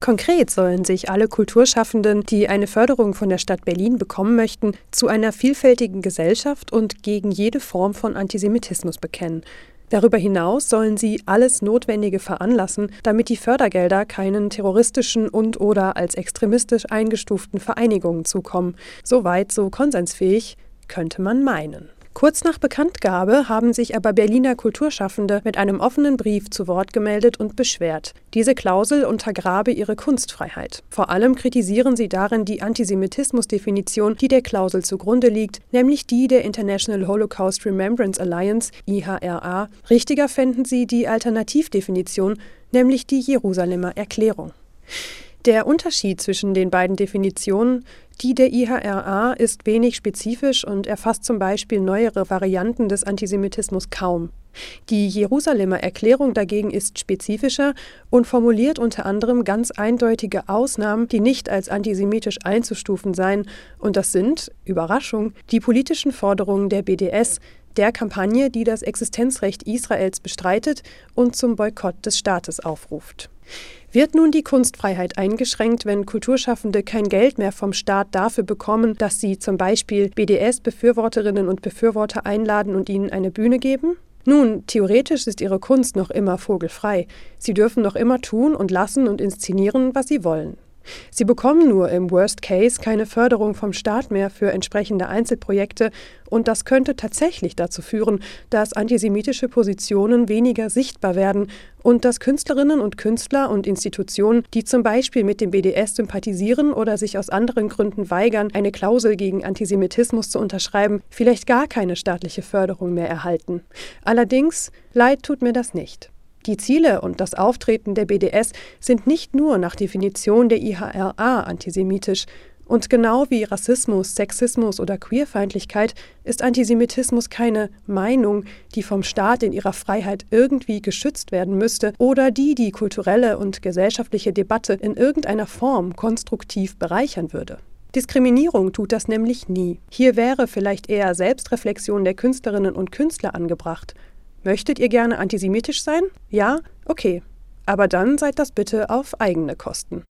Konkret sollen sich alle Kulturschaffenden, die eine Förderung von der Stadt Berlin bekommen möchten, zu einer vielfältigen Gesellschaft und gegen jede Form von Antisemitismus bekennen. Darüber hinaus sollen sie alles Notwendige veranlassen, damit die Fördergelder keinen terroristischen und/oder als extremistisch eingestuften Vereinigungen zukommen. Soweit so konsensfähig, könnte man meinen. Kurz nach Bekanntgabe haben sich aber Berliner Kulturschaffende mit einem offenen Brief zu Wort gemeldet und beschwert. Diese Klausel untergrabe ihre Kunstfreiheit. Vor allem kritisieren sie darin die Antisemitismusdefinition, die der Klausel zugrunde liegt, nämlich die der International Holocaust Remembrance Alliance, IHRA. Richtiger fänden sie die Alternativdefinition, nämlich die Jerusalemer Erklärung. Der Unterschied zwischen den beiden Definitionen, die der IHRA, ist wenig spezifisch und erfasst zum Beispiel neuere Varianten des Antisemitismus kaum. Die Jerusalemer Erklärung dagegen ist spezifischer und formuliert unter anderem ganz eindeutige Ausnahmen, die nicht als antisemitisch einzustufen seien, und das sind, Überraschung, die politischen Forderungen der BDS, der Kampagne, die das Existenzrecht Israels bestreitet und zum Boykott des Staates aufruft. Wird nun die Kunstfreiheit eingeschränkt, wenn Kulturschaffende kein Geld mehr vom Staat dafür bekommen, dass sie zum Beispiel BDS-Befürworterinnen und Befürworter einladen und ihnen eine Bühne geben? Nun, theoretisch ist ihre Kunst noch immer vogelfrei. Sie dürfen noch immer tun und lassen und inszenieren, was sie wollen. Sie bekommen nur im Worst Case keine Förderung vom Staat mehr für entsprechende Einzelprojekte und das könnte tatsächlich dazu führen, dass antisemitische Positionen weniger sichtbar werden und dass Künstlerinnen und Künstler und Institutionen, die zum Beispiel mit dem BDS sympathisieren oder sich aus anderen Gründen weigern, eine Klausel gegen Antisemitismus zu unterschreiben, vielleicht gar keine staatliche Förderung mehr erhalten. Allerdings, leid tut mir das nicht. Die Ziele und das Auftreten der BDS sind nicht nur nach Definition der IHRA antisemitisch, und genau wie Rassismus, Sexismus oder Queerfeindlichkeit ist Antisemitismus keine Meinung, die vom Staat in ihrer Freiheit irgendwie geschützt werden müsste oder die die kulturelle und gesellschaftliche Debatte in irgendeiner Form konstruktiv bereichern würde. Diskriminierung tut das nämlich nie. Hier wäre vielleicht eher Selbstreflexion der Künstlerinnen und Künstler angebracht, Möchtet ihr gerne antisemitisch sein? Ja? Okay. Aber dann seid das bitte auf eigene Kosten.